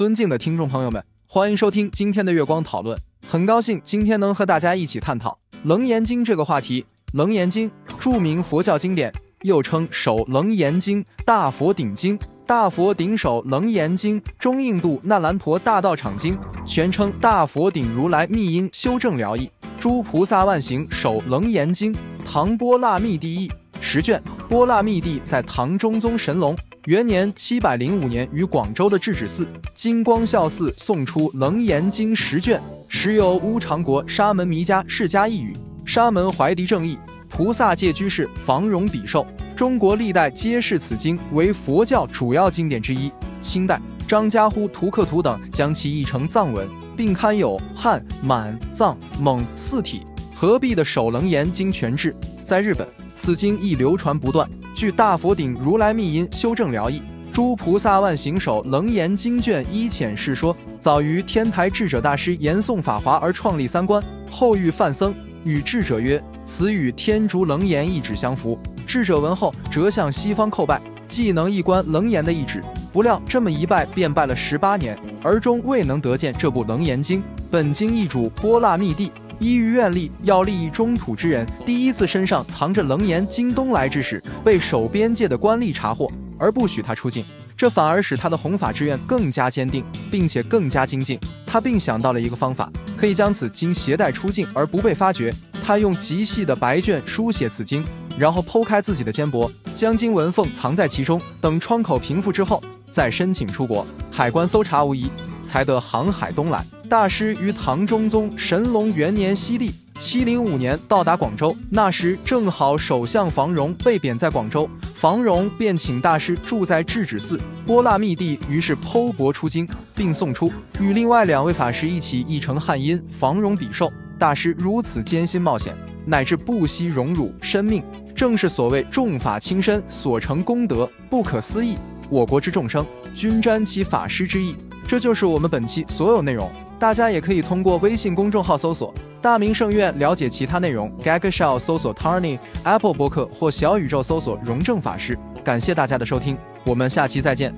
尊敬的听众朋友们，欢迎收听今天的月光讨论。很高兴今天能和大家一起探讨《楞严经》这个话题。《楞严经》著名佛教经典，又称《首楞严经》《大佛顶经》《大佛顶首楞严经》《中印度那兰陀大道场经》，全称《大佛顶如来密因修正疗义诸菩萨万行首楞严经》，唐波那密第译十卷。波那密帝在唐中宗神龙。元年七百零五年，于广州的智止寺金光孝寺送出《楞严经》十卷，时由乌长国沙门弥迦释迦译语，沙门怀迪正义，菩萨戒居士房荣比寿。中国历代皆视此经为佛教主要经典之一。清代张家呼图克图等将其译成藏文，并刊有汉、满、藏、蒙四体合璧的《首楞严经全志》。在日本，此经亦流传不断。据《大佛顶如来密因修正疗义诸菩萨万行首楞严经卷一浅释说，早于天台智者大师言诵法华而创立三观，后遇范僧，与智者曰：“此与天竺楞严一旨相符。”智者闻后，折向西方叩拜，既能一观楞严的意旨，不料这么一拜便拜了十八年，而终未能得见这部楞严经。本经译主波那密地。依于愿力要利益中土之人，第一次身上藏着楞严经东来之时，被守边界的官吏查获，而不许他出境，这反而使他的弘法之愿更加坚定，并且更加精进。他并想到了一个方法，可以将此经携带出境而不被发觉。他用极细的白卷书写此经，然后剖开自己的肩膊，将经文缝藏在其中，等窗口平复之后，再申请出国。海关搜查无疑，才得航海东来。大师于唐中宗神龙元年西历七零五年到达广州，那时正好首相房荣被贬在广州，房荣便请大师住在智止寺。波那密地于是剖帛出经，并送出，与另外两位法师一起译成汉音。房荣比寿大师如此艰辛冒险，乃至不惜荣辱生命，正是所谓重法轻身所成功德，不可思议。我国之众生均沾其法师之意。这就是我们本期所有内容。大家也可以通过微信公众号搜索“大明圣院”了解其他内容。Gagshell 搜索 Tarny Apple 博客或小宇宙搜索“荣正法师”。感谢大家的收听，我们下期再见。